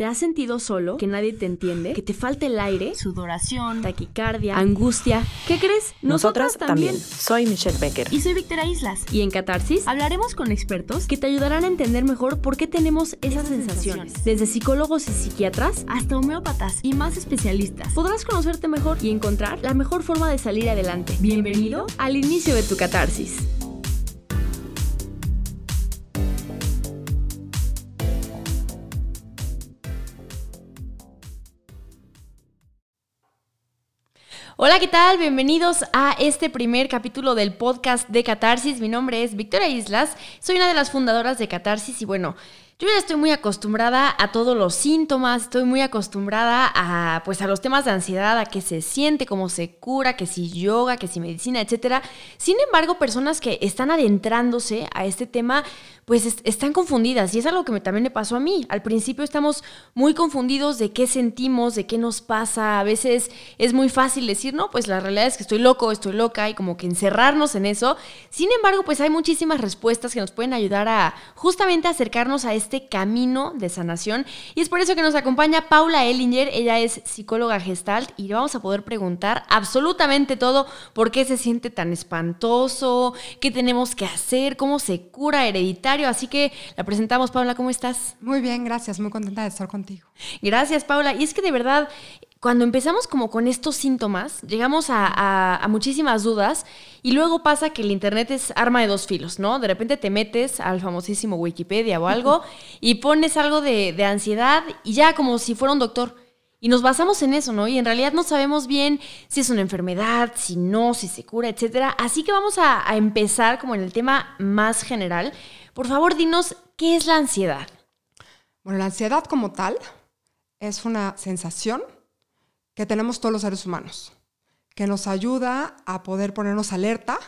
¿Te has sentido solo? ¿Que nadie te entiende? ¿Que te falta el aire? Sudoración, taquicardia, angustia. ¿Qué crees? Nosotras, también. Soy Michelle Becker. Y soy Victoria Islas. Y en Catarsis hablaremos con expertos que te ayudarán a entender mejor por qué tenemos esas, sensaciones. Desde psicólogos y psiquiatras hasta homeópatas y más especialistas. Podrás conocerte mejor y encontrar la mejor forma de salir adelante. Bienvenido al inicio de tu catarsis. Hola, ¿qué tal? Bienvenidos a este primer capítulo del podcast de Catarsis. Mi nombre es Victoria Islas, soy una de las fundadoras de Catarsis y bueno, yo ya estoy muy acostumbrada a todos los síntomas, estoy muy acostumbrada a pues a los temas de ansiedad, a qué se siente, cómo se cura, que si yoga, que si medicina, etcétera. Sin embargo, personas que están adentrándose a este tema pues están confundidas y es algo que también me pasó a mí. Al principio estamos muy confundidos de qué sentimos, de qué nos pasa. A veces es muy fácil decir, no, pues la realidad es que estoy loco, estoy loca y como que encerrarnos en eso. Sin embargo, pues hay muchísimas respuestas que nos pueden ayudar a justamente acercarnos a este camino de sanación y es por eso que nos acompaña Paula Ellinger. Ella es psicóloga gestalt y vamos a poder preguntar absolutamente todo, por qué se siente tan espantoso, qué tenemos que hacer, cómo se cura hereditario Así que la presentamos, Paula, ¿cómo estás? Muy bien, gracias, muy contenta de estar contigo. Gracias, Paula. Y es que de verdad, cuando empezamos como con estos síntomas, llegamos a, muchísimas dudas y luego pasa que el Internet es arma de dos filos, ¿no? De repente te metes al famosísimo Wikipedia o algo y pones algo de, de ansiedad y ya como si fuera un doctor. Y nos basamos en eso, ¿no? Y en realidad no sabemos bien si es una enfermedad, si no, si se cura, etc. Así que vamos a, a empezar como en el tema más general. Por favor, dinos, ¿qué es la ansiedad? Bueno, la ansiedad como tal es una sensación que tenemos todos los seres humanos, que nos ayuda a poder ponernos alerta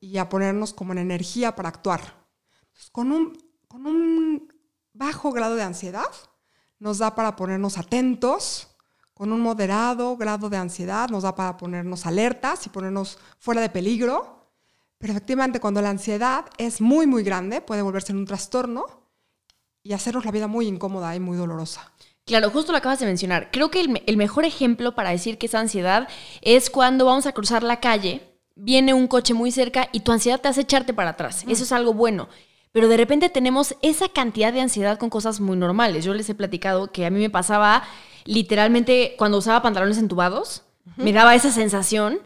y a ponernos como en energía para actuar. con, un, con un bajo grado de ansiedad nos da para ponernos atentos, con un moderado grado de ansiedad nos da para ponernos alertas y ponernos fuera de peligro pero efectivamente, cuando la ansiedad es muy, muy grande, puede volverse en un trastorno y hacernos la vida muy incómoda y muy dolorosa. Claro, justo lo acabas de mencionar. Creo que el, mejor ejemplo para decir que es ansiedad es cuando vamos a cruzar la calle, viene un coche muy cerca y tu ansiedad te hace echarte para atrás. Eso es algo bueno. Pero de repente tenemos esa cantidad de ansiedad con cosas muy normales. Yo les he platicado que a mí me pasaba literalmente cuando usaba pantalones entubados, me daba esa sensación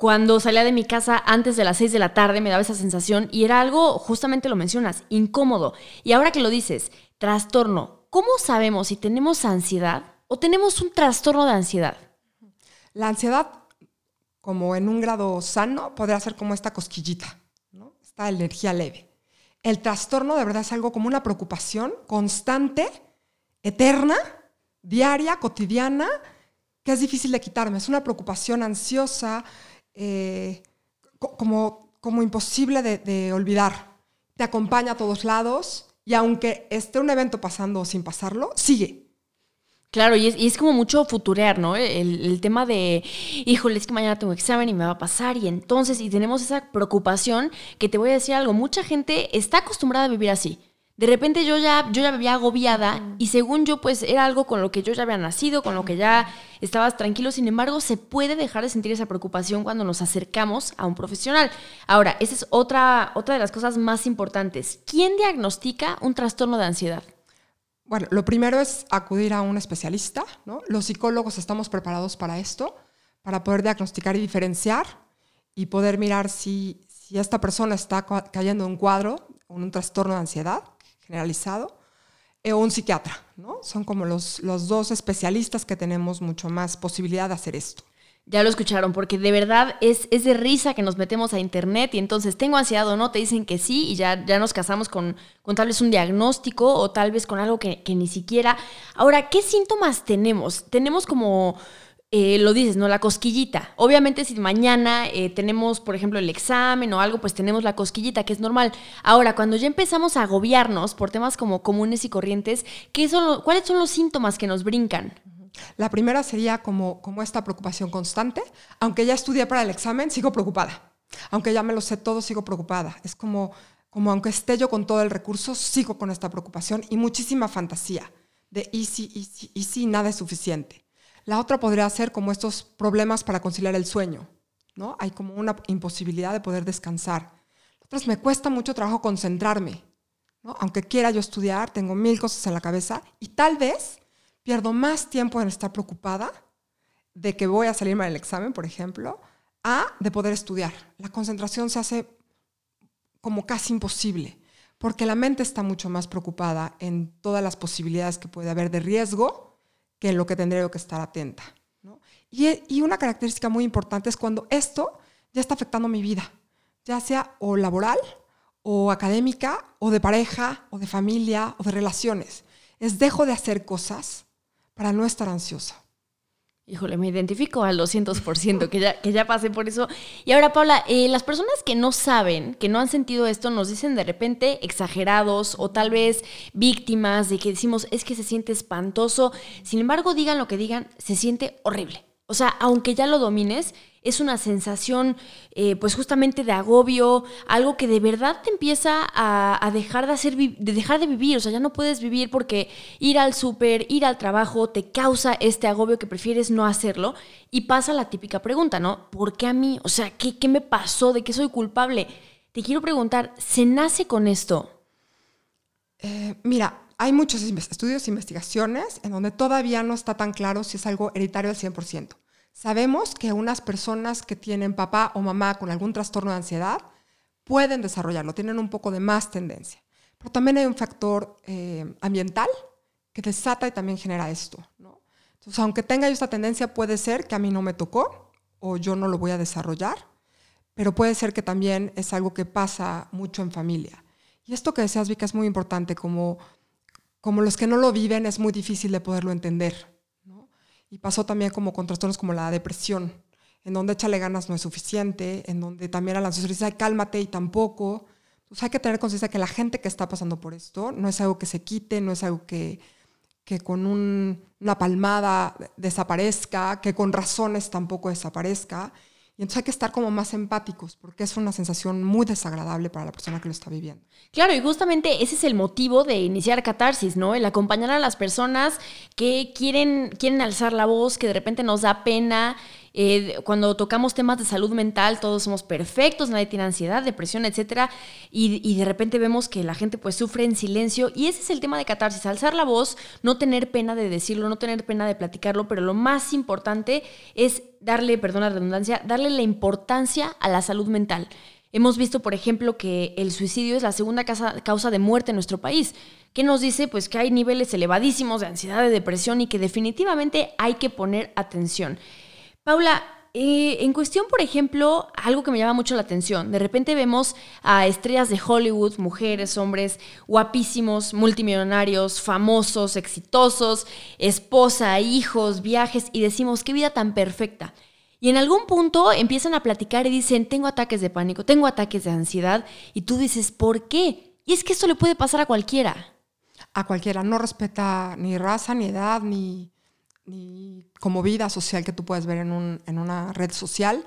cuando salía de mi casa antes de las 6 de la tarde me daba esa sensación y era algo, justamente lo mencionas, incómodo. Y ahora que lo dices, trastorno, ¿cómo sabemos si tenemos ansiedad o tenemos un trastorno de ansiedad? La ansiedad, como en un grado sano, podría ser como esta cosquillita, ¿no? esta energía leve. El trastorno de verdad es algo como una preocupación constante, eterna, diaria, cotidiana, que es difícil de quitarme. Es una preocupación ansiosa, eh, como, como imposible de, olvidar. Te acompaña a todos lados y aunque esté un evento pasando sin pasarlo, sigue. Claro, y es, como mucho futurear, ¿no? El, el, tema de, híjole, es que mañana tengo examen y me va a pasar, y entonces, y tenemos esa preocupación que te voy a decir algo, mucha gente está acostumbrada a vivir así de repente yo ya, yo ya vivía agobiada y según yo pues era algo con lo que yo ya había nacido, con lo que ya estabas tranquilo, sin embargo se puede dejar de sentir esa preocupación cuando nos acercamos a un profesional. Ahora, esa es otra, otra de las cosas más importantes. ¿Quién diagnostica un trastorno de ansiedad? Bueno, lo primero es acudir a un especialista, ¿no? Los psicólogos estamos preparados para esto, para poder diagnosticar y diferenciar y poder mirar si, si esta persona está cayendo en un cuadro, en un trastorno de ansiedad generalizado, o un psiquiatra, ¿no? Son como los, los dos especialistas que tenemos mucho más posibilidad de hacer esto. Ya lo escucharon, porque de verdad es, es de risa que nos metemos a internet y entonces tengo ansiedad o no, te dicen que sí y ya, ya nos casamos con, con tal vez un diagnóstico o tal vez con algo que, que ni siquiera. Ahora, ¿qué síntomas tenemos? Tenemos como eh, lo dices, ¿no? La cosquillita. Obviamente si mañana eh, tenemos, por ejemplo, el examen o algo, pues tenemos la cosquillita, que es normal. Ahora, cuando ya empezamos a agobiarnos por temas como comunes y corrientes, ¿qué son ¿cuáles son los síntomas que nos brincan? La primera sería como, esta preocupación constante. Aunque ya estudié para el examen, sigo preocupada. Aunque ya me lo sé todo, sigo preocupada. Es como, como aunque esté yo con todo el recurso, sigo con esta preocupación y muchísima fantasía de y si, y si, y si, nada es suficiente. La otra podría ser como estos problemas para conciliar el sueño, ¿no? Hay como una imposibilidad de poder descansar. Otras, me cuesta mucho trabajo concentrarme, ¿no? Aunque quiera yo estudiar, tengo mil cosas en la cabeza y tal vez pierdo más tiempo en estar preocupada de que voy a salirme del examen, por ejemplo, a de poder estudiar. La concentración se hace como casi imposible, porque la mente está mucho más preocupada en todas las posibilidades que puede haber de riesgo que en lo que tendría que estar atenta. Y, y una característica muy importante es cuando esto ya está afectando mi vida, ya sea o laboral, o académica, o de pareja, o de familia, o de relaciones. Es dejo de hacer cosas para no estar ansiosa. Híjole, me identifico al 200%, que ya, que ya pasé por eso. Y ahora, Paula, eh, las personas que no saben, que no han sentido esto, nos dicen de repente exagerados o tal vez víctimas de que decimos, es que se siente espantoso. Sin embargo, digan lo que digan, se siente horrible. O sea, aunque ya lo domines, es una sensación, eh, pues justamente de agobio, algo que de verdad te empieza a, dejar de hacer, de dejar de vivir. O sea, ya no puedes vivir porque ir al súper, ir al trabajo, te causa este agobio que prefieres no hacerlo. Y pasa la típica pregunta, ¿no? ¿Por qué a mí? O sea, ¿qué, me pasó? ¿De qué soy culpable? Te quiero preguntar, ¿se nace con esto? Eh, mira, hay muchos estudios e investigaciones en donde todavía no está tan claro si es algo hereditario al 100%. Sabemos que unas personas que tienen papá o mamá con algún trastorno de ansiedad pueden desarrollarlo, tienen un poco de más tendencia. Pero también hay un factor eh, ambiental que desata y también genera esto. Entonces, aunque tenga yo esta tendencia, puede ser que a mí no me tocó o yo no lo voy a desarrollar, pero puede ser que también es algo que pasa mucho en familia. Y esto que decías, Vika, es muy importante, como, como los que no lo viven es muy difícil de poderlo entender. Y pasó también como con trastornos como la depresión, en donde échale ganas no es suficiente, en donde también a la dice, cálmate y tampoco. Entonces hay que tener conciencia que la gente que está pasando por esto no es algo que se quite, no es algo que, que con una palmada desaparezca, que con razones tampoco desaparezca. Y entonces hay que estar como más empáticos, porque es una sensación muy desagradable para la persona que lo está viviendo. Claro, y justamente ese es el motivo de iniciar Catarsis, ¿no? El acompañar a las personas que quieren, quieren alzar la voz, que de repente nos da pena, eh, cuando tocamos temas de salud mental, todos somos perfectos, nadie tiene ansiedad, depresión, etc. Y, de repente vemos que la gente pues sufre en silencio. Y ese es el tema de catarsis, alzar la voz, no tener pena de decirlo, no tener pena de platicarlo, pero lo más importante es darle, perdón la redundancia, darle la importancia a la salud mental. Hemos visto, por ejemplo, que el suicidio es la segunda causa de muerte en nuestro país. ¿Qué nos dice? Pues que hay niveles elevadísimos de ansiedad, de depresión y que definitivamente hay que poner atención. Paula, eh, en cuestión, por ejemplo, algo que me llama mucho la atención, de repente vemos a estrellas de Hollywood, mujeres, hombres guapísimos, multimillonarios, famosos, exitosos, esposa, hijos, viajes, y decimos, qué vida tan perfecta. Y en algún punto empiezan a platicar y dicen, tengo ataques de pánico, tengo ataques de ansiedad, y tú dices, ¿por qué? Y es que esto le puede pasar a cualquiera. A cualquiera, no respeta ni raza, ni edad, ni ni como vida social que tú puedes ver en, una red social.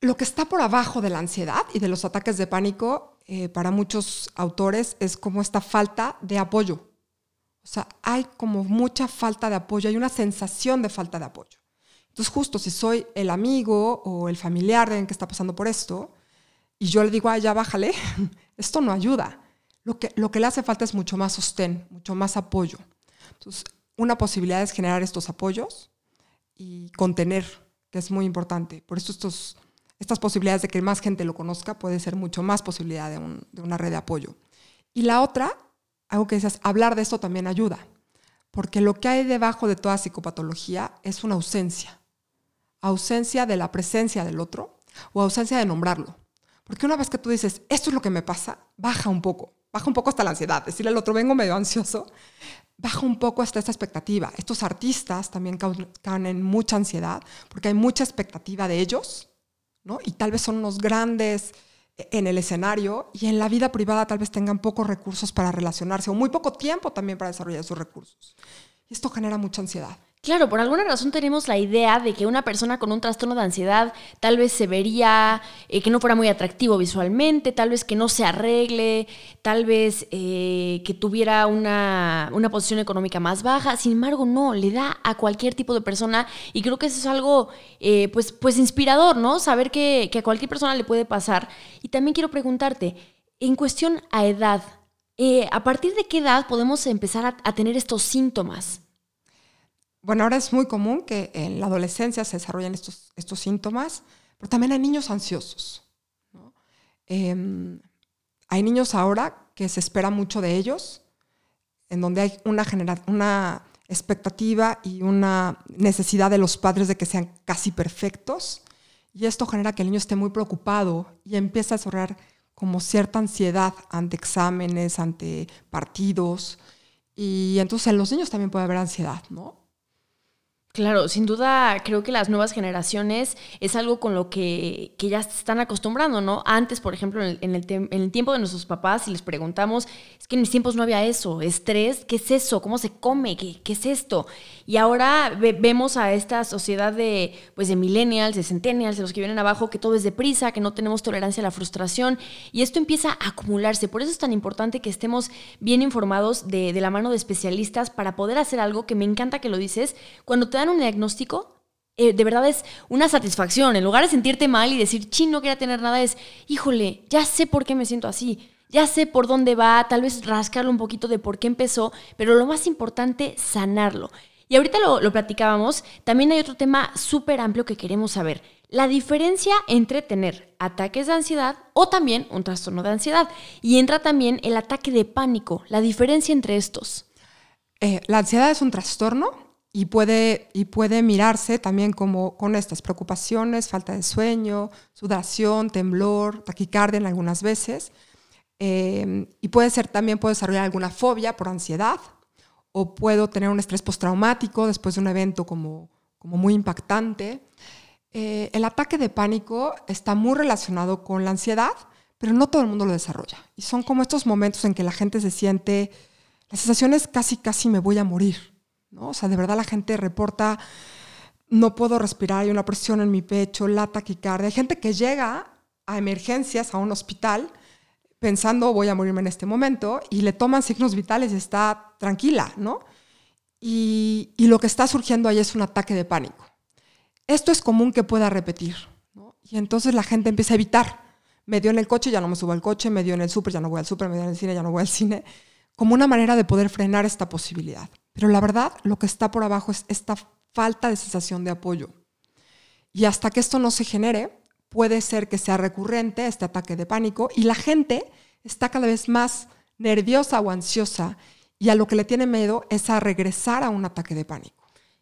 Lo que está por abajo de la ansiedad y de los ataques de pánico eh, para muchos autores es como esta falta de apoyo. O sea, hay como mucha falta de apoyo, hay una sensación de falta de apoyo. Entonces, justo si soy el amigo o el familiar de alguien que está pasando por esto, y yo le digo, ay, ya bájale, esto no ayuda. Lo que, lo que le hace falta es mucho más sostén, mucho más apoyo. Entonces, una posibilidad es generar estos apoyos y contener, que es muy importante. Por eso estos, estas posibilidades de que más gente lo conozca puede ser mucho más posibilidad de, una red de apoyo. Y la otra, algo que dices, hablar de esto también ayuda, porque lo que hay debajo de toda psicopatología es una ausencia. Ausencia de la presencia del otro o ausencia de nombrarlo. Porque una vez que tú dices, esto es lo que me pasa, baja un poco, baja un poco hasta la ansiedad. Decirle al otro, vengo medio ansioso, baja un poco hasta esta expectativa. Estos artistas también caen en mucha ansiedad porque hay mucha expectativa de ellos, ¿no? Y tal vez son unos grandes en el escenario y en la vida privada tal vez tengan pocos recursos para relacionarse o muy poco tiempo también para desarrollar esos recursos. Y esto genera mucha ansiedad. Claro, por alguna razón tenemos la idea de que una persona con un trastorno de ansiedad tal vez se vería eh, que no fuera muy atractivo visualmente, tal vez que no se arregle, tal vez eh, que tuviera una, una, posición económica más baja. Sin embargo, no, le da a cualquier tipo de persona y creo que eso es algo eh, pues, pues inspirador, ¿no? Saber que, que, a cualquier persona le puede pasar. Y también quiero preguntarte, en cuestión a edad, ¿a partir de qué edad podemos empezar a tener estos síntomas? Bueno, ahora es muy común que en la adolescencia se desarrollen estos, estos síntomas, pero también hay niños ansiosos. Em, hay niños ahora que se espera mucho de ellos, en donde hay una, una expectativa y una necesidad de los padres de que sean casi perfectos, y esto genera que el niño esté muy preocupado y empieza a desarrollar como cierta ansiedad ante exámenes, ante partidos, y entonces en los niños también puede haber ansiedad, ¿no? Claro, sin duda creo que las nuevas generaciones es algo con lo que, ya se están acostumbrando, ¿no? Antes, por ejemplo, en el, tiempo de nuestros papás, si les preguntamos, es que en mis tiempos no había eso, estrés, ¿qué es eso? ¿Cómo se come? ¿Qué, qué es esto? Y ahora vemos a esta sociedad de, pues, de millennials, de centennials, de los que vienen abajo, que todo es deprisa, que no tenemos tolerancia a la frustración, y esto empieza a acumularse. Por eso es tan importante que estemos bien informados de, de la mano de especialistas para poder hacer algo que me encanta que lo dices, cuando te dan un diagnóstico, eh, de verdad es una satisfacción. En lugar de sentirte mal y decir, chino, no quería tener nada, es, híjole, ya sé por qué me siento así. Ya sé por dónde va, tal vez rascarlo un poquito de por qué empezó, pero lo más importante, sanarlo. Y ahorita lo, lo platicábamos, también hay otro tema súper amplio que queremos saber. La diferencia entre tener ataques de ansiedad o también un trastorno de ansiedad. Y entra también el ataque de pánico, la diferencia entre estos. Eh, la ansiedad es un trastorno y puede, y puede mirarse también como con estas preocupaciones, falta de sueño, sudación, temblor, taquicardia en algunas veces. Em, y puede ser también, puede desarrollar alguna fobia por ansiedad o puedo tener un estrés postraumático después de un evento como, como muy impactante. Eh, el ataque de pánico está muy relacionado con la ansiedad, pero no todo el mundo lo desarrolla. Y son como estos momentos en que la gente se siente, la sensación es casi, casi me voy a morir ¿no? O sea, de verdad la gente reporta, no puedo respirar, hay una presión en mi pecho, la taquicardia. Hay gente que llega a emergencias, a un hospital, pensando voy a morirme en este momento, y le toman signos vitales y está tranquila, ¿no? Y, lo que está surgiendo ahí es un ataque de pánico. Esto es común que pueda repetir. Y entonces la gente empieza a evitar. Me dio en el coche, ya no me subo al coche, me dio en el súper, ya no voy al súper, me dio en el cine, ya no voy al cine, como una manera de poder frenar esta posibilidad. Pero la verdad, lo que está por abajo es esta falta de sensación de apoyo. Y hasta que esto no se genere, puede ser que sea recurrente este ataque de pánico y la gente está cada vez más nerviosa o ansiosa y a lo que le tiene miedo es a regresar a un ataque de pánico.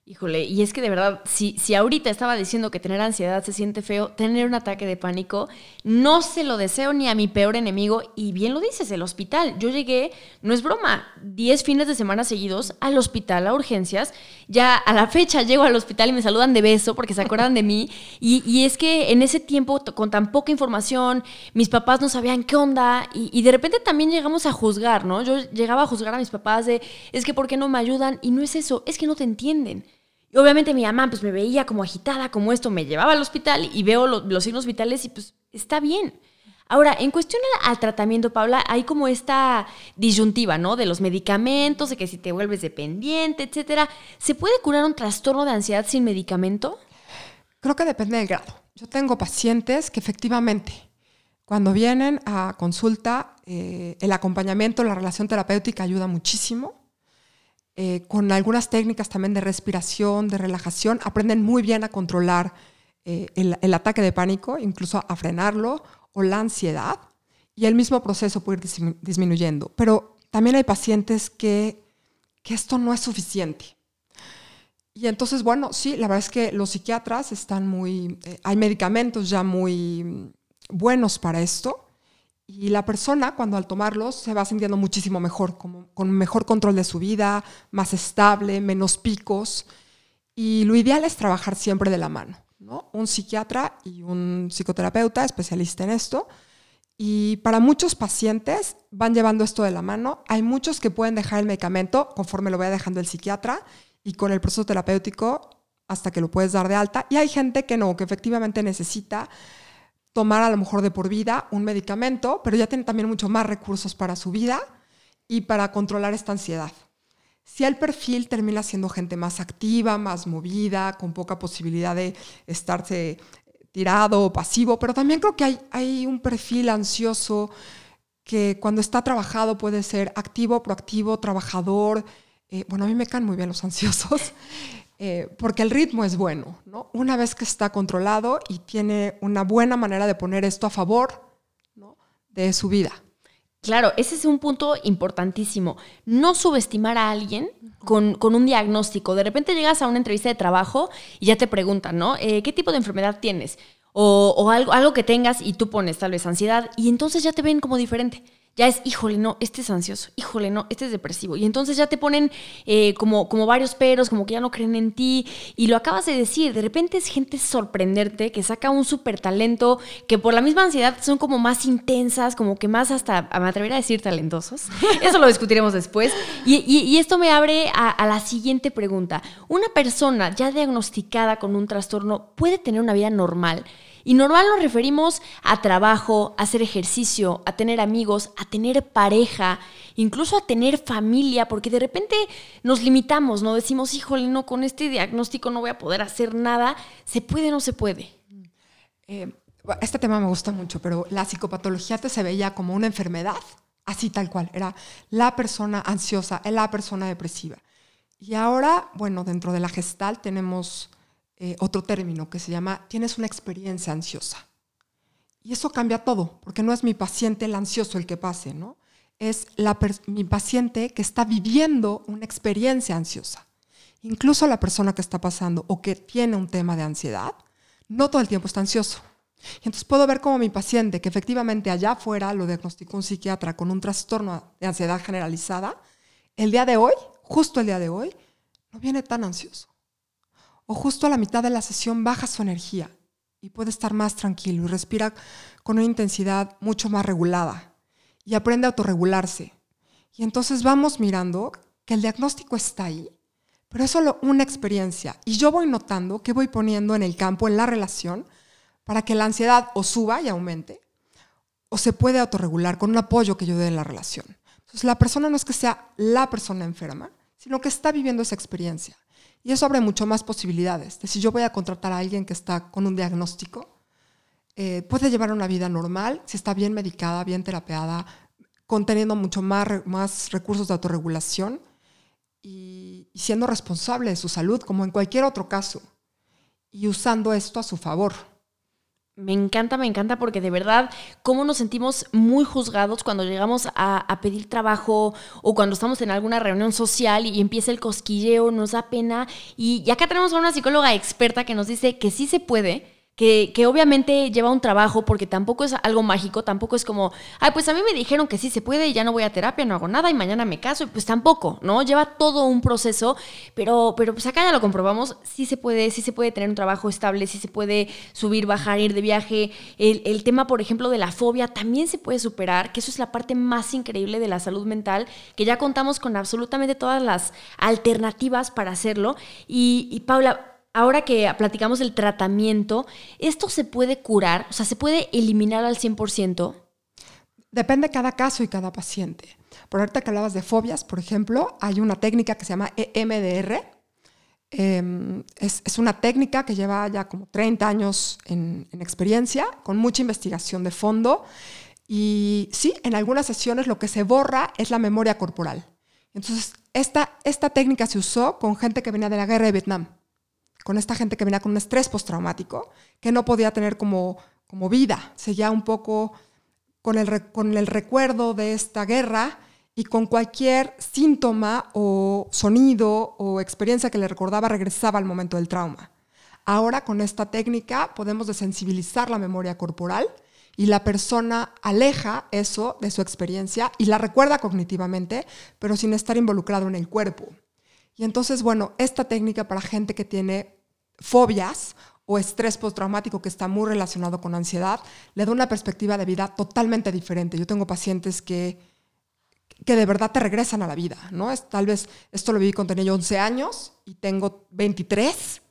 Híjole, y es que de verdad, si, si ahorita estaba diciendo que tener ansiedad se siente feo, tener un ataque de pánico, no se lo deseo ni a mi peor enemigo. Y bien lo dices, el hospital. Yo llegué, no es broma, 10 fines de semana seguidos al hospital, a urgencias. Ya a la fecha llego al hospital y me saludan de beso porque se acuerdan de mí. Y, y es que en ese tiempo, con tan poca información, mis papás no sabían qué onda. Y, y de repente también llegamos a juzgar, ¿no? Yo llegaba a juzgar a mis papás de, es que ¿por qué no me ayudan? Y no es eso, es que no te entienden. Y obviamente mi mamá pues me veía como agitada, como esto, me llevaba al hospital y veo los signos vitales y pues está bien. Ahora, en cuestión al, tratamiento, Paula, hay como esta disyuntiva, ¿no? De los medicamentos, de que si te vuelves dependiente, etcétera. ¿Se puede curar un trastorno de ansiedad sin medicamento? Creo que depende del grado. Yo tengo pacientes que efectivamente, cuando vienen a consulta, eh, el acompañamiento, la relación terapéutica ayuda muchísimo. Eh, con algunas técnicas también de respiración, de relajación, aprenden muy bien a controlar eh, el, ataque de pánico, incluso a frenarlo, o la ansiedad, y el mismo proceso puede ir disminuyendo. Pero también hay pacientes que, que esto no es suficiente. Y entonces, bueno, sí, la verdad es que los psiquiatras están muy, eh, hay medicamentos ya muy buenos para esto, y la persona, cuando al tomarlos, se va sintiendo muchísimo mejor, con mejor control de su vida, más estable, menos picos. Y lo ideal es trabajar siempre de la mano, ¿no? Un psiquiatra y un psicoterapeuta especialista en esto. Y para muchos pacientes van llevando esto de la mano. Hay muchos que pueden dejar el medicamento conforme lo vaya dejando el psiquiatra y con el proceso terapéutico hasta que lo puedes dar de alta. Y hay gente que no, que efectivamente necesita tomar a lo mejor de por vida un medicamento, pero ya tiene también mucho más recursos para su vida y para controlar esta ansiedad. Si el perfil termina siendo gente más activa, más movida, con poca posibilidad de estarse tirado o pasivo, pero también creo que hay, hay un perfil ansioso que cuando está trabajado puede ser activo, proactivo, trabajador. Eh, bueno, a mí me caen muy bien los ansiosos, eh, porque el ritmo es bueno, ¿no? Una vez que está controlado y tiene una buena manera de poner esto a favor ¿no? de su vida. Claro, ese es un punto importantísimo. No subestimar a alguien con, con, un diagnóstico. De repente llegas a una entrevista de trabajo y ya te preguntan, ¿no? Eh, ¿Qué tipo de enfermedad tienes? O, o algo, algo que tengas y tú pones tal vez ansiedad y entonces ya te ven como diferente ya es, híjole, no, este es ansioso, híjole, no, este es depresivo. Y entonces ya te ponen eh, como, como varios peros, como que ya no creen en ti. Y lo acabas de decir, de repente es gente sorprenderte, que saca un súper talento, que por la misma ansiedad son como más intensas, como que más hasta, me atrevería a decir talentosos. Eso lo discutiremos después. Y, esto me abre a, a la siguiente pregunta. ¿Una persona ya diagnosticada con un trastorno puede tener una vida normal? Y normal nos referimos a trabajo, a hacer ejercicio, a tener amigos, a tener pareja, incluso a tener familia, porque de repente nos limitamos, ¿no? Decimos, híjole, no, con este diagnóstico no voy a poder hacer nada. ¿Se puede o no se puede? Eh, este tema me gusta mucho, pero la psicopatología te se veía como una enfermedad, así tal cual. Era la persona ansiosa, la persona depresiva. Y ahora, bueno, dentro de la gestal tenemos eh, otro término que se llama tienes una experiencia ansiosa. Y eso cambia todo, porque no es mi paciente el ansioso el que pase, ¿no? Es mi paciente que está viviendo una experiencia ansiosa. Incluso la persona que está pasando o que tiene un tema de ansiedad, no todo el tiempo está ansioso. Y entonces puedo ver como mi paciente, que efectivamente allá afuera lo diagnosticó un psiquiatra con un trastorno de ansiedad generalizada, el día de hoy, justo el día de hoy, no viene tan ansioso o justo a la mitad de la sesión baja su energía y puede estar más tranquilo y respira con una intensidad mucho más regulada y aprende a autorregularse. Y entonces vamos mirando que el diagnóstico está ahí, pero es solo una experiencia y yo voy notando que voy poniendo en el campo, en la relación, para que la ansiedad o suba y aumente o se puede autorregular con un apoyo que yo dé en la relación. Entonces la persona no es que sea la persona enferma, sino que está viviendo esa experiencia. Y eso abre mucho más posibilidades. De si yo voy a contratar a alguien que está con un diagnóstico, eh, puede llevar una vida normal si está bien medicada, bien terapeada, conteniendo mucho más, más recursos de autorregulación y, y siendo responsable de su salud, como en cualquier otro caso, y usando esto a su favor. Me encanta, me encanta porque de verdad, cómo nos sentimos muy juzgados cuando llegamos a, pedir trabajo o cuando estamos en alguna reunión social y empieza el cosquilleo, nos da pena. Y, y acá tenemos a una psicóloga experta que nos dice que sí se puede, que, que, obviamente lleva un trabajo porque tampoco es algo mágico, tampoco es como, ay, pues a mí me dijeron que sí se puede y ya no voy a terapia, no hago nada y mañana me caso, y pues tampoco, ¿no? Lleva todo un proceso, pero, pero pues acá ya lo comprobamos, sí se puede, sí se puede tener un trabajo estable, sí se puede subir, bajar, ir de viaje. El, el tema, por ejemplo, de la fobia también se puede superar, que eso es la parte más increíble de la salud mental, que ya contamos con absolutamente todas las alternativas para hacerlo. Y, y Paula, ahora que platicamos del tratamiento, ¿esto se puede curar? O sea, ¿se puede eliminar al 100%? Depende de cada caso y cada paciente. Por ahorita que hablabas de fobias, por ejemplo, hay una técnica que se llama EMDR. Em, es, una técnica que lleva ya como 30 años en, experiencia, con mucha investigación de fondo. Y sí, en algunas sesiones lo que se borra es la memoria corporal. Entonces, esta, esta técnica se usó con gente que venía de la guerra de Vietnam con esta gente que venía con un estrés postraumático, que no podía tener como, como vida, seguía un poco con el, con el recuerdo de esta guerra y con cualquier síntoma o sonido o experiencia que le recordaba regresaba al momento del trauma. Ahora con esta técnica podemos desensibilizar la memoria corporal y la persona aleja eso de su experiencia y la recuerda cognitivamente, pero sin estar involucrado en el cuerpo. Y entonces, bueno, esta técnica para gente que tiene fobias o estrés postraumático que está muy relacionado con ansiedad, le da una perspectiva de vida totalmente diferente. Yo tengo pacientes que, que de verdad te regresan a la vida, ¿no? Es, tal vez esto lo viví cuando tenía yo 11 años y tengo 23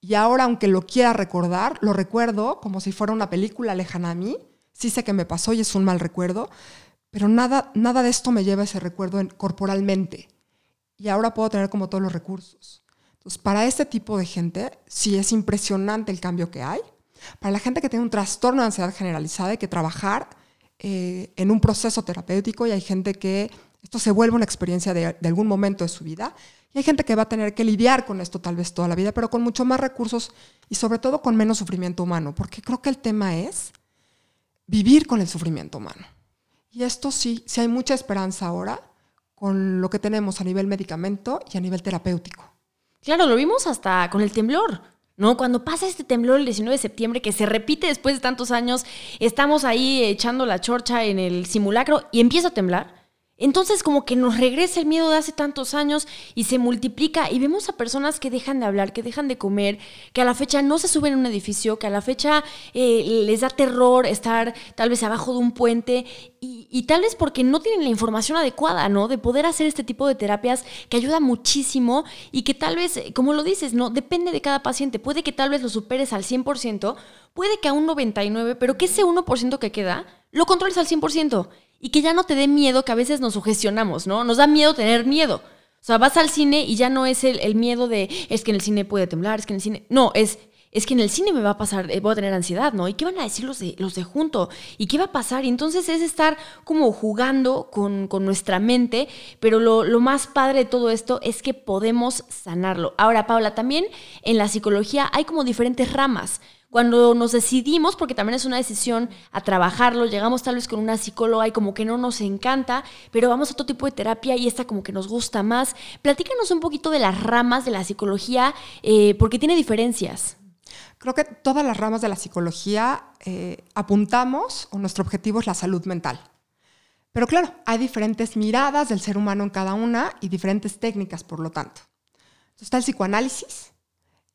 y ahora aunque lo quiera recordar, lo recuerdo como si fuera una película lejana a mí. Sí sé que me pasó y es un mal recuerdo, pero nada, nada de esto me lleva ese recuerdo en- corporalmente. Y ahora puedo tener como todos los recursos. Entonces, para este tipo de gente, sí es impresionante el cambio que hay. Para la gente que tiene un trastorno de ansiedad generalizada, hay que trabajar eh, en un proceso terapéutico y hay gente que esto se vuelve una experiencia de, algún momento de su vida. Y hay gente que va a tener que lidiar con esto tal vez toda la vida, pero con mucho más recursos y sobre todo con menos sufrimiento humano, porque creo que el tema es vivir con el sufrimiento humano. Y esto sí, sí hay mucha esperanza ahora con lo que tenemos a nivel medicamento y a nivel terapéutico. Claro, lo vimos hasta con el temblor. ¿No? Cuando pasa este temblor el 19 de septiembre, que se repite después de tantos años, estamos ahí echando la chorcha en el simulacro y empieza a temblar. Entonces como que nos regresa el miedo de hace tantos años y se multiplica y vemos a personas que dejan de hablar, que dejan de comer, que a la fecha no se suben a un edificio, que a la fecha eh, les da terror estar tal vez abajo de un puente y, y tal vez porque no tienen la información adecuada, ¿no? De poder hacer este tipo de terapias que ayuda muchísimo y que tal vez, como lo dices, ¿no? Depende de cada paciente. Puede que tal vez lo superes al 100%, puede que a un 99%, pero que ese 1% que queda lo controles al 100% y que ya no te dé miedo, que a veces nos sugestionamos, ¿no? Nos da miedo tener miedo. O sea, vas al cine y ya no es el, el miedo de, es que en el cine puede temblar, es que en el cine... No, es, es que en el cine me va a pasar, eh, voy a tener ansiedad, ¿no? ¿Y qué van a decir los de, los de junto? ¿Y qué va a pasar? Y entonces es estar como jugando con, con nuestra mente, pero lo, lo más padre de todo esto es que podemos sanarlo. Ahora, Paula, también en la psicología hay como diferentes ramas. Cuando nos decidimos, porque también es una decisión a trabajarlo, llegamos tal vez con una psicóloga y como que no nos encanta, pero vamos a otro tipo de terapia y esta como que nos gusta más. Platícanos un poquito de las ramas de la psicología, eh, porque tiene diferencias. Creo que todas las ramas de la psicología eh, apuntamos, o nuestro objetivo es la salud mental. Pero claro, hay diferentes miradas del ser humano en cada una y diferentes técnicas, por lo tanto. Entonces, está el psicoanálisis,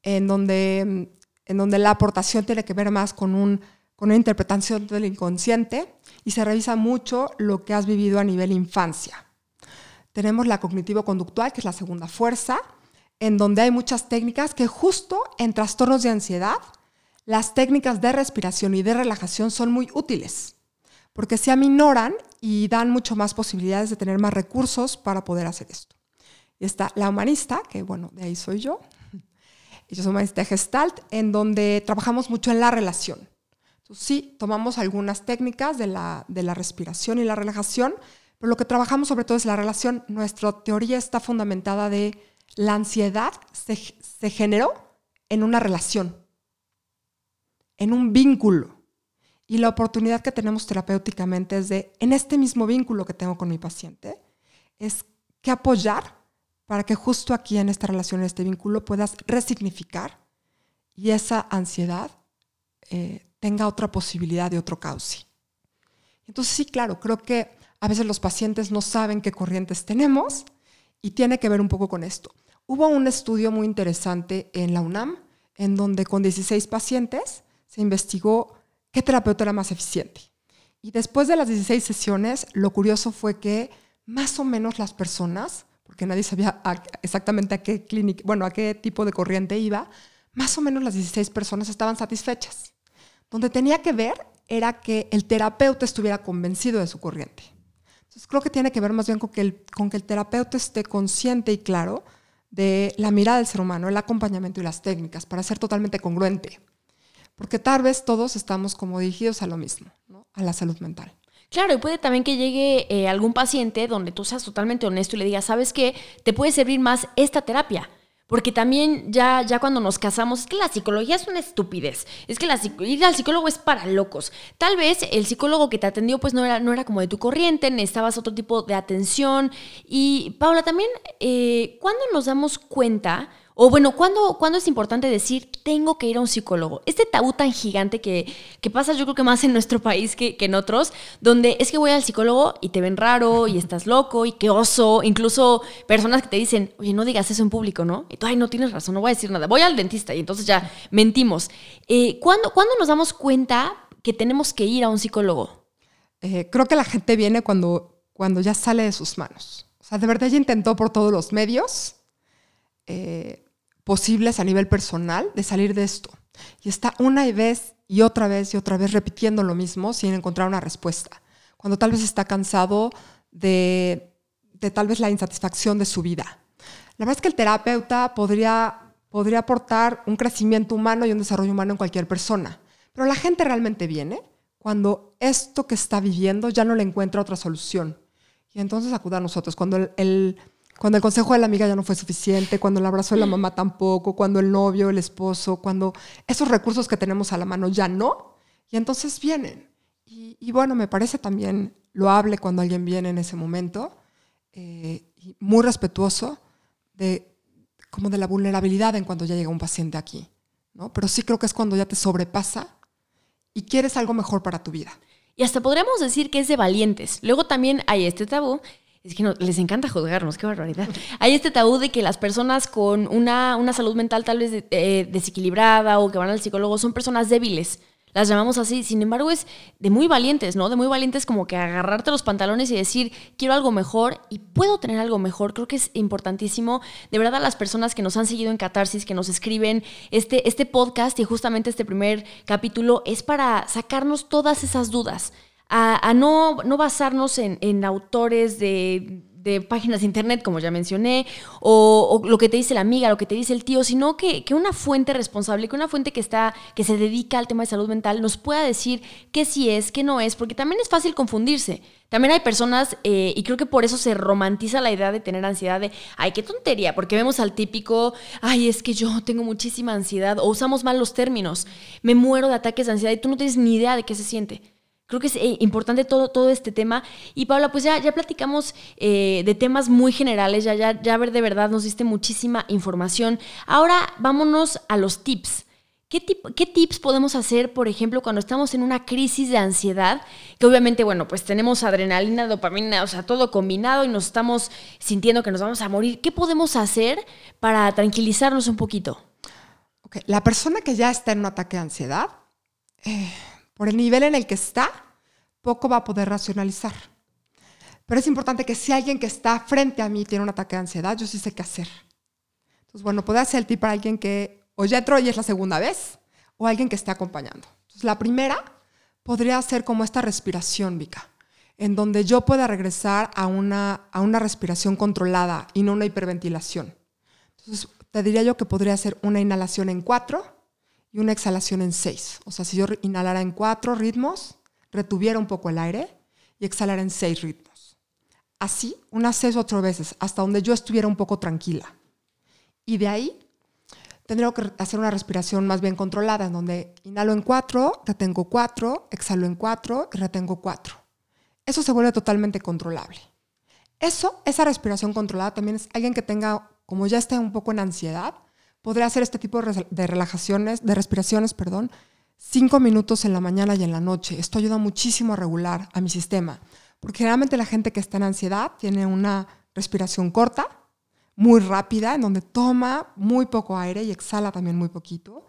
en donde, en donde la aportación tiene que ver más con, un, con una interpretación del inconsciente y se revisa mucho lo que has vivido a nivel infancia. Tenemos la cognitivo-conductual, que es la segunda fuerza, en donde hay muchas técnicas que justo en trastornos de ansiedad, las técnicas de respiración y de relajación son muy útiles, porque se aminoran y dan mucho más posibilidades de tener más recursos para poder hacer esto. Y está la humanista, que bueno, de ahí soy yo. Yo soy de Gestalt, en donde trabajamos mucho en la relación. Entonces, sí, tomamos algunas técnicas de la, de la respiración y la relajación, pero lo que trabajamos sobre todo es la relación. Nuestra teoría está fundamentada de la ansiedad se, se generó en una relación, en un vínculo. Y la oportunidad que tenemos terapéuticamente es de, en este mismo vínculo que tengo con mi paciente, es que apoyar para que justo aquí en esta relación, en este vínculo, puedas resignificar y esa ansiedad eh, tenga otra posibilidad de otro cauce. Entonces sí, claro, creo que a veces los pacientes no saben qué corrientes tenemos y tiene que ver un poco con esto. Hubo un estudio muy interesante en la UNAM en donde con 16 pacientes se investigó qué terapeuta era más eficiente. Y después de las 16 sesiones, lo curioso fue que más o menos las personas, porque nadie sabía a, exactamente a qué clínica, bueno, a qué tipo de corriente iba, más o menos las 16 personas estaban satisfechas. Donde tenía que ver era que el terapeuta estuviera convencido de su corriente. Entonces creo que tiene que ver más bien con que el, con que el terapeuta esté consciente y claro de la mirada del ser humano, el acompañamiento y las técnicas para ser totalmente congruente. Porque tal vez todos estamos como dirigidos a lo mismo, ¿no? a la salud mental. Claro, y puede también que llegue eh, algún paciente donde tú seas totalmente honesto y le digas, ¿sabes qué? Te puede servir más esta terapia. Porque también ya, ya cuando nos casamos, es que la psicología es una estupidez. Es que la, ir al psicólogo es para locos. Tal vez el psicólogo que te atendió pues no era, no era como de tu corriente, necesitabas otro tipo de atención. Y Paula, también, eh, ¿cuándo nos damos cuenta? O bueno, ¿cuándo, ¿cuándo, es importante decir tengo que ir a un psicólogo? Este tabú tan gigante que, que pasa yo creo que más en nuestro país que, que, en otros, donde es que voy al psicólogo y te ven raro y estás loco y qué oso, incluso personas que te dicen, oye, no digas eso en público, ¿no? Y tú, ay, no tienes razón, no voy a decir nada, voy al dentista y entonces ya mentimos. Eh, ¿cuándo, ¿Cuándo nos damos cuenta que tenemos que ir a un psicólogo? Eh, creo que la gente viene cuando cuando ya sale de sus manos. O sea, de verdad ella intentó por todos los medios eh, posibles a nivel personal de salir de esto. Y está una vez y otra vez y otra vez repitiendo lo mismo sin encontrar una respuesta. Cuando tal vez está cansado de, de tal vez la insatisfacción de su vida. La verdad es que el terapeuta podría, podría aportar un crecimiento humano y un desarrollo humano en cualquier persona. Pero la gente realmente viene cuando esto que está viviendo ya no le encuentra otra solución. Y entonces acuda a nosotros. Cuando el- cuando el consejo de la amiga ya no fue suficiente, cuando el abrazo de la mamá tampoco, cuando el novio, el esposo, cuando esos recursos que tenemos a la mano ya no, y entonces vienen. Y, y bueno, me parece también loable cuando alguien viene en ese momento, eh, y muy respetuoso de, como de la vulnerabilidad en cuando ya llega un paciente aquí. ¿no? Pero sí creo que es cuando ya te sobrepasa y quieres algo mejor para tu vida. Y hasta podríamos decir que es de valientes. Luego también hay este tabú. Es que no, les encanta juzgarnos, qué barbaridad. Hay este tabú de que las personas con una, una salud mental tal vez eh, desequilibrada o que van al psicólogo son personas débiles. Las llamamos así. Sin embargo, es de muy valientes, ¿no? De muy valientes como que agarrarte los pantalones y decir, quiero algo mejor y puedo tener algo mejor. Creo que es importantísimo. De verdad, a las personas que nos han seguido en Catarsis, que nos escriben este, este podcast y justamente este primer capítulo es para sacarnos todas esas dudas a, no, no basarnos en, en autores de, de páginas de internet, como ya mencioné, o, o lo que te dice la amiga, lo que te dice el tío, sino que, que una fuente responsable, que una fuente que está, que se dedica al tema de salud mental, nos pueda decir qué sí es, qué no es, porque también es fácil confundirse. También hay personas, eh, y creo que por eso se romantiza la idea de tener ansiedad de, ay, qué tontería, porque vemos al típico, ay, es que yo tengo muchísima ansiedad, o usamos mal los términos, me muero de ataques de ansiedad y tú no tienes ni idea de qué se siente. Creo que es eh, importante todo, todo este tema. Y Paula, pues ya, ya platicamos eh, de temas muy generales, ya, ya, ya ver de verdad nos diste muchísima información. Ahora vámonos a los tips. ¿Qué, tip- ¿Qué tips podemos hacer, por ejemplo, cuando estamos en una crisis de ansiedad? Que obviamente, bueno, pues tenemos adrenalina, dopamina, o sea, todo combinado y nos estamos sintiendo que nos vamos a morir. ¿Qué podemos hacer para tranquilizarnos un poquito? Ok, La persona que ya está en un ataque de ansiedad, eh, por el nivel en el que está, poco va a poder racionalizar. Pero es importante que si alguien que está frente a mí tiene un ataque de ansiedad, yo sí sé qué hacer. Entonces, bueno, puede ser el tip para alguien que o ya entró y es la segunda vez, o alguien que esté acompañando. Entonces, la primera podría ser como esta respiración, Vika, en donde yo pueda regresar a una, a una respiración controlada y no una hiperventilación. Entonces, te diría yo que podría ser una inhalación en cuatro y una exhalación en seis. O sea, si yo inhalara en cuatro ritmos, retuviera un poco el aire y exhalara en seis ritmos. Así, unas seis o ocho veces, hasta donde yo estuviera un poco tranquila. Y de ahí tendría que hacer una respiración más bien controlada, en donde inhalo en cuatro, retengo cuatro, exhalo en cuatro y retengo cuatro. Eso se vuelve totalmente controlable. Eso, esa respiración controlada también es alguien que tenga, como ya esté un poco en ansiedad, podría hacer este tipo de, relajaciones, de respiraciones, perdón, cinco minutos en la mañana y en la noche. Esto ayuda muchísimo a regular a mi sistema, porque generalmente la gente que está en ansiedad tiene una respiración corta, muy rápida, en donde toma muy poco aire y exhala también muy poquito.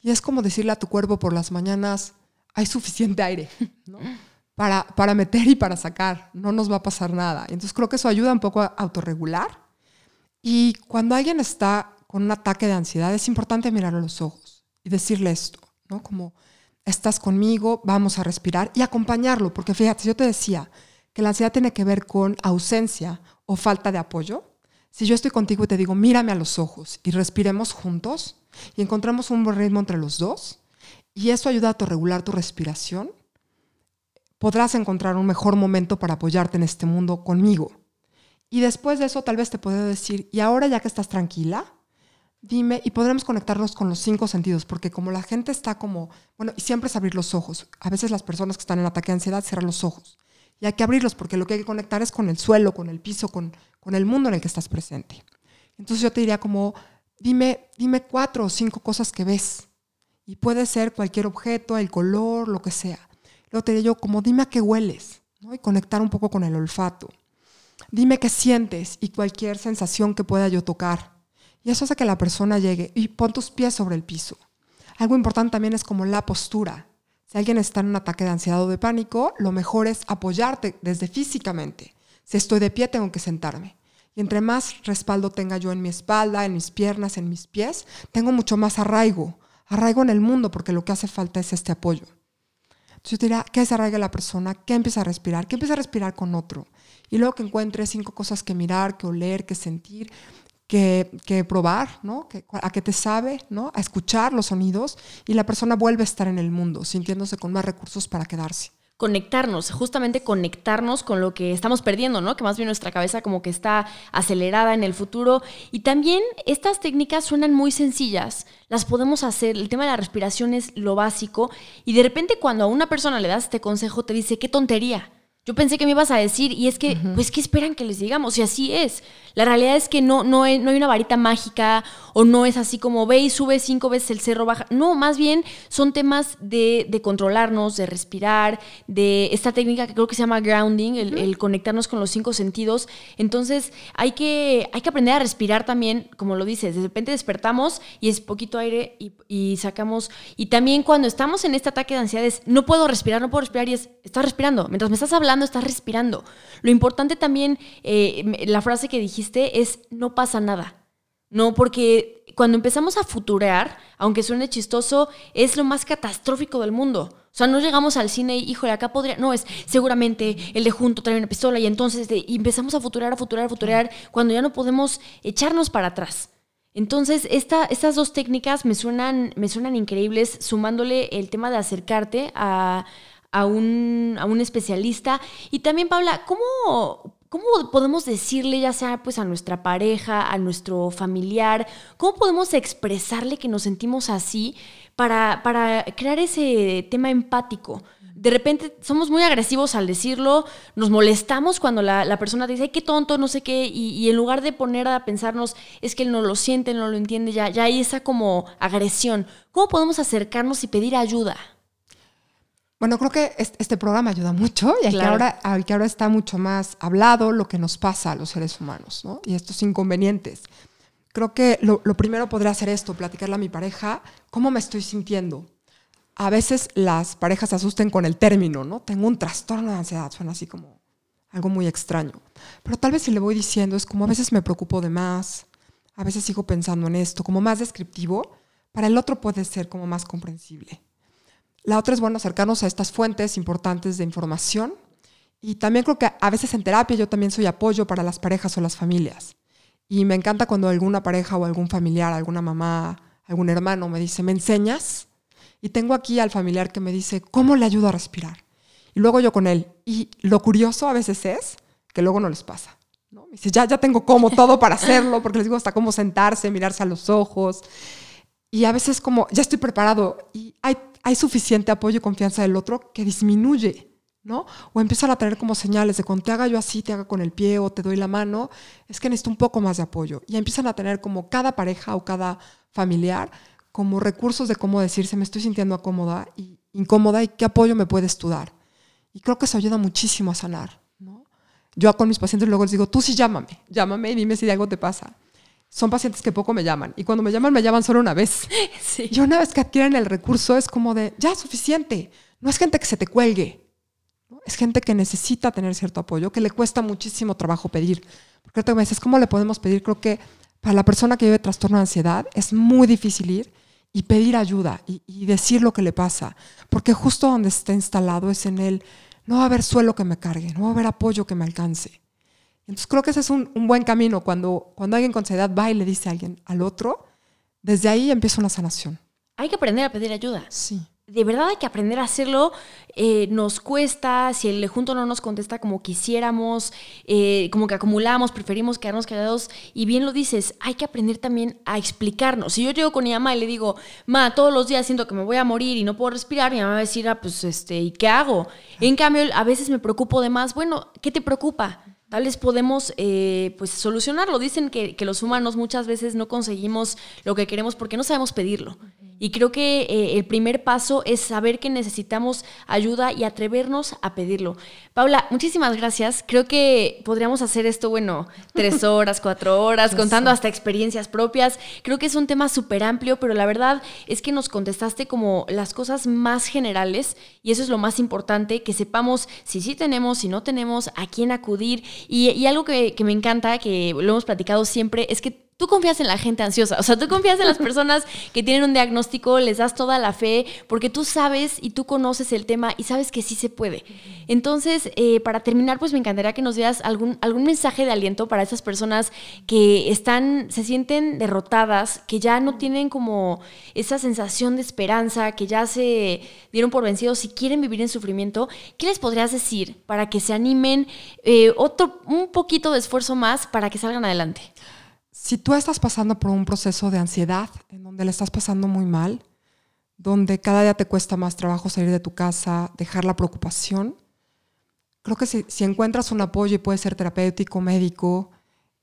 Y es como decirle a tu cuerpo por las mañanas, hay suficiente aire. Para, para meter y para sacar, no nos va a pasar nada. Entonces creo que eso ayuda un poco a autorregular. Y cuando alguien está con un ataque de ansiedad, es importante mirar a los ojos y decirle esto, ¿no? Como, estás conmigo, vamos a respirar y acompañarlo, porque fíjate, yo te decía que la ansiedad tiene que ver con ausencia o falta de apoyo. Si yo estoy contigo y te digo, mírame a los ojos y respiremos juntos y encontramos un buen ritmo entre los dos, y eso ayuda a autorregular tu respiración, podrás encontrar un mejor momento para apoyarte en este mundo conmigo. Y después de eso tal vez te puedo decir, y ahora ya que estás tranquila, dime, y podremos conectarnos con los cinco sentidos, porque como la gente está como, bueno, y siempre es abrir los ojos. A veces las personas que están en ataque de ansiedad cierran los ojos. Y hay que abrirlos porque lo que hay que conectar es con el suelo, con el piso, con, con el mundo en el que estás presente. Entonces yo te diría como, dime, dime cuatro o cinco cosas que ves. Y puede ser cualquier objeto, el color, lo que sea. Luego te diría yo como, dime a qué hueles, ¿no? Y conectar un poco con el olfato. Dime qué sientes y cualquier sensación que pueda yo tocar. Y eso hace que la persona llegue y pon tus pies sobre el piso. Algo importante también es como la postura. Si alguien está en un ataque de ansiedad o de pánico, lo mejor es apoyarte desde físicamente. Si estoy de pie, tengo que sentarme. Y entre más respaldo tenga yo en mi espalda, en mis piernas, en mis pies, tengo mucho más arraigo. Arraigo en el mundo porque lo que hace falta es este apoyo. Entonces yo te diría, ¿qué se arraiga la persona? ¿Qué empieza a respirar? ¿Qué empieza a respirar con otro? Y luego que encuentre cinco cosas que mirar, que oler, que sentir, que, probar, ¿no? Que, a qué te sabe, ¿no? A escuchar los sonidos y la persona vuelve a estar en el mundo, sintiéndose con más recursos para quedarse conectarnos, justamente conectarnos con lo que estamos perdiendo, ¿no? Que más bien nuestra cabeza como que está acelerada en el futuro. Y también estas técnicas suenan muy sencillas, las podemos hacer, el tema de la respiración es lo básico y de repente cuando a una persona le das este consejo te dice, qué tontería. Yo pensé que me ibas a decir, y es que, pues, ¿qué esperan que les digamos? Y así es. La realidad es que no, no, no hay una varita mágica o no es así como ve y sube cinco veces el cerro, baja. No, más bien son temas de, de controlarnos, de respirar, de esta técnica que creo que se llama grounding, el, conectarnos con los cinco sentidos. Entonces, hay que, hay que aprender a respirar también, como lo dices. De repente despertamos y es poquito aire y, y sacamos. Y también cuando estamos en este ataque de ansiedades, no puedo respirar, no puedo respirar y es, estás respirando. Mientras me estás hablando, estás respirando. Lo importante también, eh, la frase que dijiste es, no pasa nada. No, porque cuando empezamos a futurear, aunque suene chistoso, es lo más catastrófico del mundo. O sea, no llegamos al cine y, híjole, acá podría. No, es seguramente el de junto trae una pistola y entonces y empezamos a futurear, a futurear, a futurear, cuando ya no podemos echarnos para atrás. Entonces, esta, estas dos técnicas me suenan, me suenan increíbles, sumándole el tema de acercarte a, a un, a un especialista. Y también, Paula, ¿cómo, ¿cómo podemos decirle, ya sea pues a nuestra pareja, a nuestro familiar, cómo podemos expresarle que nos sentimos así para, para crear ese tema empático? De repente somos muy agresivos al decirlo, nos molestamos cuando la, la persona dice, Ay, qué tonto, no sé qué, y, y, en lugar de poner a pensarnos, es que él no lo siente, no lo entiende, ya, ya hay esa como agresión. ¿Cómo podemos acercarnos y pedir ayuda? Bueno, creo que este programa ayuda mucho y que, ahora, que ahora está mucho más hablado lo que nos pasa a los seres humanos ¿no? y estos inconvenientes. Creo que lo, primero podría ser esto, platicarle a mi pareja cómo me estoy sintiendo. A veces las parejas se asusten con el término, ¿no? Tengo un trastorno de ansiedad, suena así como algo muy extraño. Pero tal vez si le voy diciendo es como a veces me preocupo de más, a veces sigo pensando en esto, como más descriptivo, para el otro puede ser como más comprensible. La otra es, bueno, acercarnos a estas fuentes importantes de información. Y también creo que a veces en terapia yo también soy apoyo para las parejas o las familias. Y me encanta cuando alguna pareja o algún familiar, alguna mamá, algún hermano me dice, ¿me enseñas? Y tengo aquí al familiar que me dice, ¿cómo le ayudo a respirar? Y luego yo con él. Y lo curioso a veces es que luego no les pasa. ¿no? Me dice, ya, ya tengo como todo para hacerlo, porque les digo hasta cómo sentarse, mirarse a los ojos. Y a veces como, ya estoy preparado. Y hay hay suficiente apoyo y confianza del otro que disminuye, ¿no? O empiezan a tener como señales de cuando te haga yo así, te haga con el pie o te doy la mano, es que necesito un poco más de apoyo. Y empiezan a tener como cada pareja o cada familiar como recursos de cómo decirse, me estoy sintiendo cómoda y incómoda y qué apoyo me puedes tú dar. Y creo que eso ayuda muchísimo a sanar, ¿no? Yo con mis pacientes luego les digo, tú sí llámame, llámame y dime si algo te pasa son pacientes que poco me llaman. Y cuando me llaman, me llaman solo una vez. Y una vez que adquieren el recurso, es como de, ya, suficiente. No es gente que se te cuelgue. Es gente que necesita tener cierto apoyo, que le cuesta muchísimo trabajo pedir. Porque ahorita me dices, ¿cómo le podemos pedir? Creo que para la persona que vive trastorno de ansiedad es muy difícil ir y pedir ayuda y, y decir lo que le pasa. Porque justo donde está instalado es en él, no va a haber suelo que me cargue, no va a haber apoyo que me alcance. Entonces creo que ese es un, buen camino cuando, cuando alguien con ansiedad va y le dice a alguien al otro, desde ahí empieza una sanación. Hay que aprender a pedir ayuda. Sí. De verdad hay que aprender a hacerlo. Eh, nos cuesta, si el junto no nos contesta como quisiéramos, eh, como que acumulamos, preferimos quedarnos callados. Y bien lo dices, hay que aprender también a explicarnos. Si yo llego con mi mamá y le digo, ma, todos los días siento que me voy a morir y no puedo respirar, mi mamá va a decir, ah, pues, este, ¿y qué hago? En cambio, a veces me preocupo de más. Bueno, ¿qué te preocupa? Tal vez podemos eh, pues solucionarlo. Dicen que, los humanos muchas veces no conseguimos lo que queremos porque no sabemos pedirlo. Y creo que eh, el primer paso es saber que necesitamos ayuda y atrevernos a pedirlo. Paula, muchísimas gracias. Creo que podríamos hacer esto, bueno, tres horas, cuatro horas, contando hasta experiencias propias. Creo que es un tema súper amplio, pero la verdad es que nos contestaste como las cosas más generales y eso es lo más importante, que sepamos si sí tenemos, si no tenemos, a quién acudir. Y, algo que, que me encanta, que lo hemos platicado siempre, es que tú confías en la gente ansiosa, o sea, tú confías en las personas que tienen un diagnóstico, les das toda la fe, porque tú sabes y tú conoces el tema y sabes que sí se puede. Entonces, eh, para terminar, pues me encantaría que nos dieras algún, algún mensaje de aliento para esas personas que están, se sienten derrotadas, que ya no tienen como esa sensación de esperanza, que ya se dieron por vencidos y quieren vivir en sufrimiento. ¿Qué les podrías decir para que se animen eh, otro, un poquito de esfuerzo más para que salgan adelante? Si tú estás pasando por un proceso de ansiedad, en donde le estás pasando muy mal, donde cada día te cuesta más trabajo salir de tu casa, dejar la preocupación, creo que si, encuentras un apoyo y puede ser terapéutico, médico,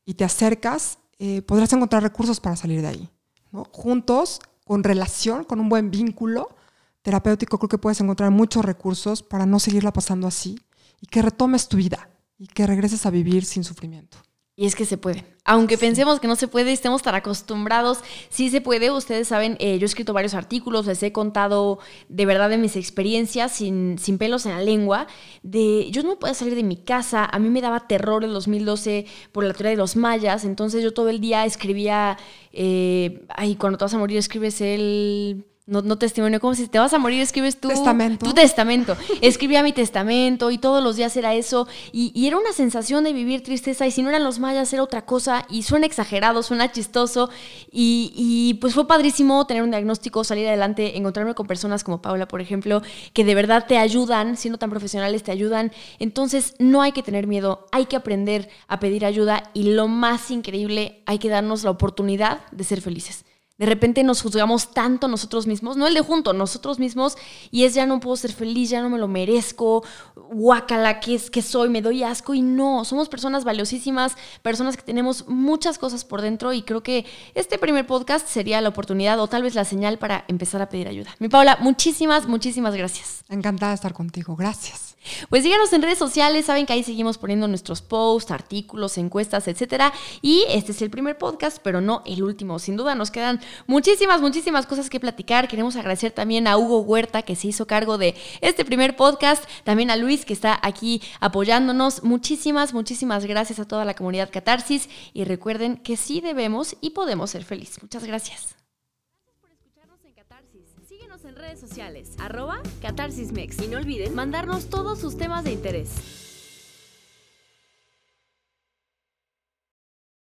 y te acercas, eh, podrás encontrar recursos para salir de ahí. Juntos, con relación, con un buen vínculo terapéutico, creo que puedes encontrar muchos recursos para no seguirla pasando así y que retomes tu vida y que regreses a vivir sin sufrimiento. Y es que se puede. Aunque pensemos que no se puede, estemos tan acostumbrados, sí se puede. Ustedes saben, eh, yo he escrito varios artículos, les he contado de verdad de mis experiencias sin, sin pelos en la lengua. De, yo no podía salir de mi casa, a mí me daba terror en 2012 por la teoría de los mayas, entonces yo todo el día escribía, eh, ay, cuando te vas a morir escribes el no, no testimonio, como si te vas a morir, escribes tu testamento. Tu testamento. Escribía mi testamento y todos los días era eso. Y, era una sensación de vivir tristeza. Y si no eran los mayas, era otra cosa. Y suena exagerado, suena chistoso. Y, y, pues fue padrísimo tener un diagnóstico, salir adelante, encontrarme con personas como Paula, por ejemplo, que de verdad te ayudan, siendo tan profesionales, te ayudan. Entonces no hay que tener miedo, hay que aprender a pedir ayuda. Y lo más increíble, hay que darnos la oportunidad de ser felices. De repente nos juzgamos tanto nosotros mismos, no el de junto, nosotros mismos, y es ya no puedo ser feliz, ya no me lo merezco, guácala, que es que soy, me doy asco, y no, somos personas valiosísimas, personas que tenemos muchas cosas por dentro, y creo que este primer podcast sería la oportunidad o tal vez la señal para empezar a pedir ayuda. Mi Paula, muchísimas, muchísimas gracias. Encantada de estar contigo, gracias. Pues síganos en redes sociales, saben que ahí seguimos poniendo nuestros posts, artículos, encuestas, etcétera. Y este es el primer podcast, pero no el último. Sin duda nos quedan muchísimas, muchísimas cosas que platicar. Queremos agradecer también a Hugo Huerta, que se hizo cargo de este primer podcast. También a Luis, que está aquí apoyándonos. Muchísimas, muchísimas gracias a toda la comunidad Catarsis. Y recuerden que sí debemos y podemos ser felices. Muchas gracias sociales, arroba CatarsisMex. Y no olviden mandarnos todos sus temas de interés.